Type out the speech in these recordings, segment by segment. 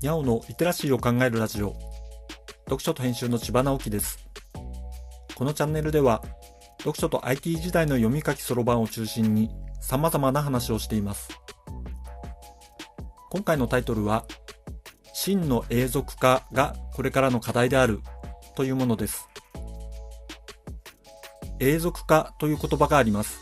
にゃおのリテラシーを考えるラジオ。読書と編集の千葉直樹です。このチャンネルでは読書と IT 時代の読み書きそろばんを中心に様々な話をしています。今回のタイトルは真の永続化がこれからの課題であるというものです。永続化という言葉があります。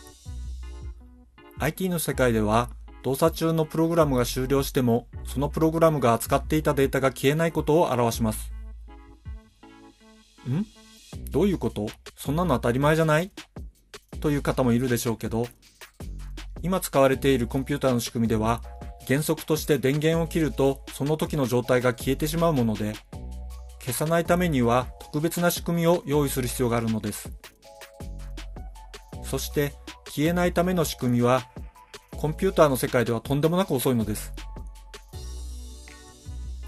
IT の世界では動作中のプログラムが終了しても、そのプログラムが扱っていたデータが消えないことを表します。ん？どういうこと？そんなの当たり前じゃない？という方もいるでしょうけど、今使われているコンピューターの仕組みでは、原則として電源を切るとその時の状態が消えてしまうもので、消さないためには特別な仕組みを用意する必要があるのです。そして消えないための仕組みはコンピューターの世界ではとんでもなく遅いのです。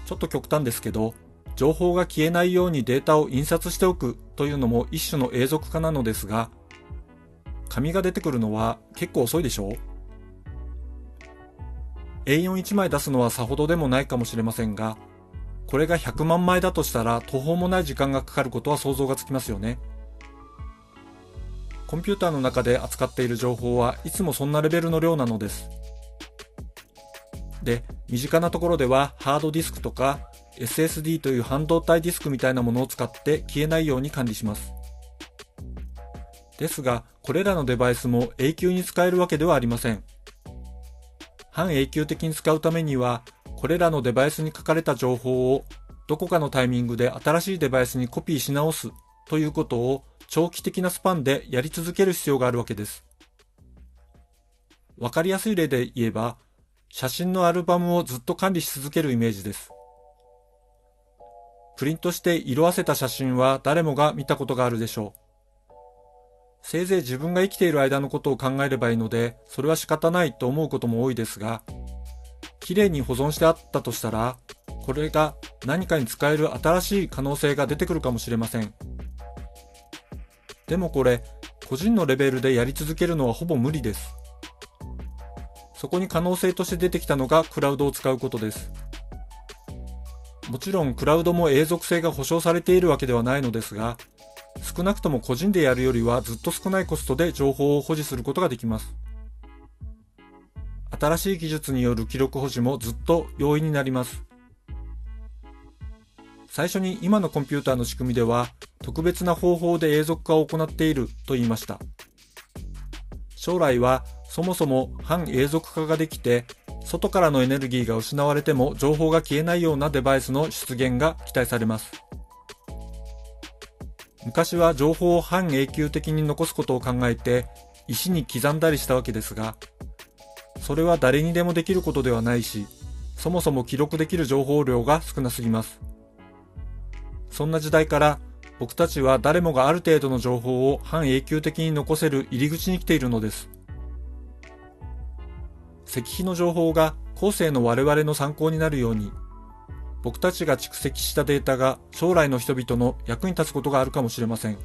ちょっと極端ですけど、情報が消えないようにデータを印刷しておくというのも一種の永続化なのですが、紙が出てくるのは結構遅いでしょう ?A41 枚出すのはさほどでもないかもしれませんが、これが100万枚だとしたら途方もない時間がかかることは想像がつきますよね。コンピューターの中で扱っている情報はいつもそんなレベルの量なのです。で、身近なところではハードディスクとか SSD という半導体ディスクみたいなものを使って消えないように管理します。ですが、これらのデバイスも永久に使えるわけではありません。半永久的に使うためには、これらのデバイスに書かれた情報をどこかのタイミングで新しいデバイスにコピーし直すということを長期的なスパンでやり続ける必要があるわけです。わかりやすい例で言えば、写真のアルバムをずっと管理し続けるイメージです。プリントして色あせた写真は誰もが見たことがあるでしょう。せいぜい自分が生きている間のことを考えればいいので、それは仕方ないと思うことも多いですが、綺麗に保存してあったとしたら、これが何かに使える新しい可能性が出てくるかもしれません。でもこれ、個人のレベルでやり続けるのはほぼ無理です。そこに可能性として出てきたのがクラウドを使うことです。もちろんクラウドも永続性が保証されているわけではないのですが、少なくとも個人でやるよりはずっと少ないコストで情報を保持することができます。新しい技術による記録保持もずっと容易になります。最初に今のコンピューターの仕組みでは特別な方法で永続化を行っていると言いました。将来はそもそも反永続化ができて外からのエネルギーが失われても情報が消えないようなデバイスの出現が期待されます。昔は情報を半永久的に残すことを考えて石に刻んだりしたわけですが、それは誰にでもできることではないし、そもそも記録できる情報量が少なすぎます。そんな時代から僕たちは誰もがある程度の情報を半永久的に残せる入り口に来ているのです。石碑の情報が後世の我々の参考になるように、僕たちが蓄積したデータが将来の人々の役に立つことがあるかもしれません。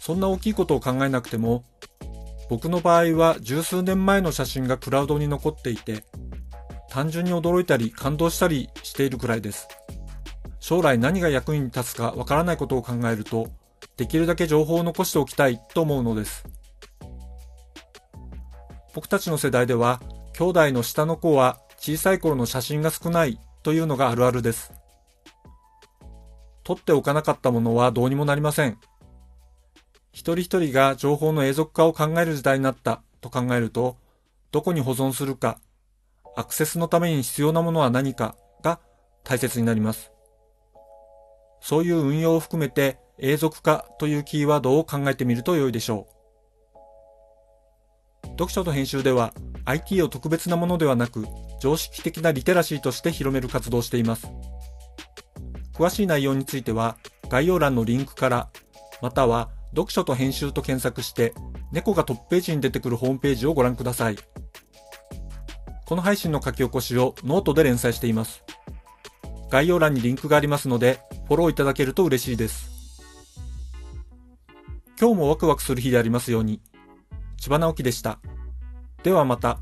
そんな大きいことを考えなくても、僕の場合は十数年前の写真がクラウドに残っていて、単純に驚いたり感動したりしているくらいです。将来何が役に立つかわからないことを考えると、できるだけ情報を残しておきたいと思うのです。僕たちの世代では、兄弟の下の子は小さい頃の写真が少ないというのがあるあるです。取っておかなかったものはどうにもなりません。一人一人が情報の永続化を考える時代になったと考えると、どこに保存するか、アクセスのために必要なものは何かが大切になります。そういう運用を含めて永続化というキーワードを考えてみると良いでしょう。読書と編集では IT を特別なものではなく常識的なリテラシーとして広める活動をしています。詳しい内容については概要欄のリンクからまたは読書と編集と検索して猫がトップページに出てくるホームページをご覧ください。この配信の書き起こしをノートで連載しています。概要欄にリンクがありますので、フォローいただけると嬉しいです。今日もワクワクする日でありますように。千葉直樹でした。ではまた。